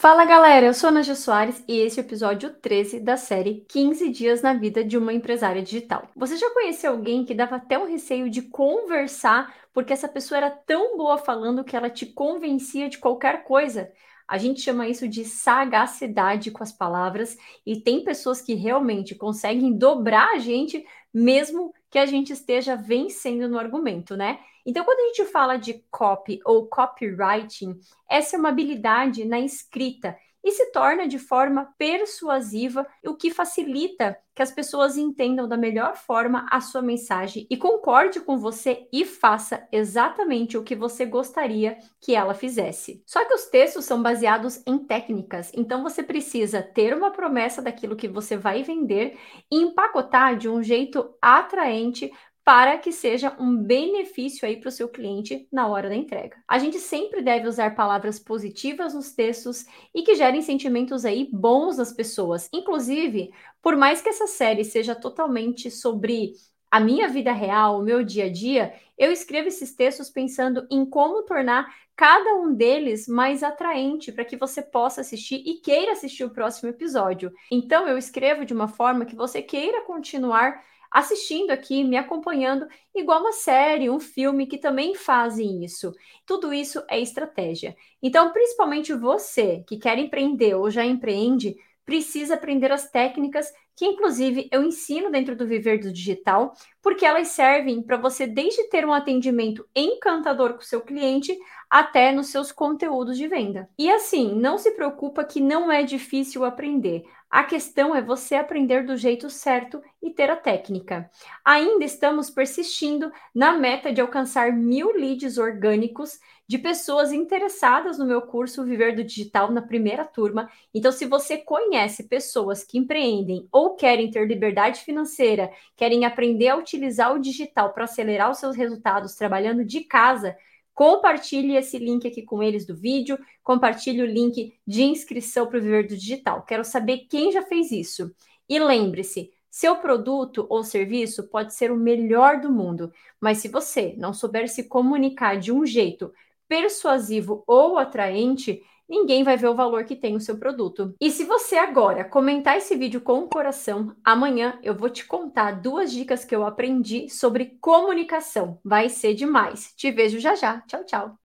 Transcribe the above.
Fala galera, eu sou a Naja Soares e esse é o episódio 13 da série 15 Dias na Vida de uma Empresária Digital. Você já conheceu alguém que dava até um receio de conversar porque essa pessoa era tão boa falando que ela te convencia de qualquer coisa? A gente chama isso de sagacidade com as palavras e tem pessoas que realmente conseguem dobrar a gente mesmo que a gente esteja vencendo no argumento, né? Então, quando a gente fala de copy ou copywriting, essa é uma habilidade na escrita e se torna de forma persuasiva, o que facilita que as pessoas entendam da melhor forma a sua mensagem e concorde com você e faça exatamente o que você gostaria que ela fizesse. Só que os textos são baseados em técnicas, então você precisa ter uma promessa daquilo que você vai vender e empacotar de um jeito atraente para que seja um benefício aí para o seu cliente na hora da entrega. A gente sempre deve usar palavras positivas nos textos e que gerem sentimentos aí bons nas pessoas. Inclusive, por mais que essa série seja totalmente sobre a minha vida real, o meu dia a dia, eu escrevo esses textos pensando em como tornar cada um deles mais atraente para que você possa assistir e queira assistir o próximo episódio. Então, eu escrevo de uma forma que você queira continuar assistindo aqui, me acompanhando, igual uma série, um filme que também fazem isso. Tudo isso é estratégia. Então, principalmente você que quer empreender ou já empreende, precisa aprender as técnicas que, inclusive, eu ensino dentro do Viver do Digital, porque elas servem para você desde ter um atendimento encantador com o seu cliente até nos seus conteúdos de venda. E assim, não se preocupa que não é difícil aprender. A questão é você aprender do jeito certo e ter a técnica. Ainda estamos persistindo na meta de alcançar mil leads orgânicos de pessoas interessadas no meu curso Viver do Digital na primeira turma. Então, se você conhece pessoas que empreendem ou querem ter liberdade financeira, querem aprender a utilizar o digital para acelerar os seus resultados trabalhando de casa, Compartilhe esse link aqui com eles do vídeo, compartilhe o link de inscrição para o Viver do Digital. Quero saber quem já fez isso. E lembre-se, seu produto ou serviço pode ser o melhor do mundo, mas se você não souber se comunicar de um jeito persuasivo ou atraente, ninguém vai ver o valor que tem o seu produto. E se você agora comentar esse vídeo com o coração, amanhã eu vou te contar duas dicas que eu aprendi sobre comunicação. Vai ser demais. Te vejo já já. Tchau, tchau.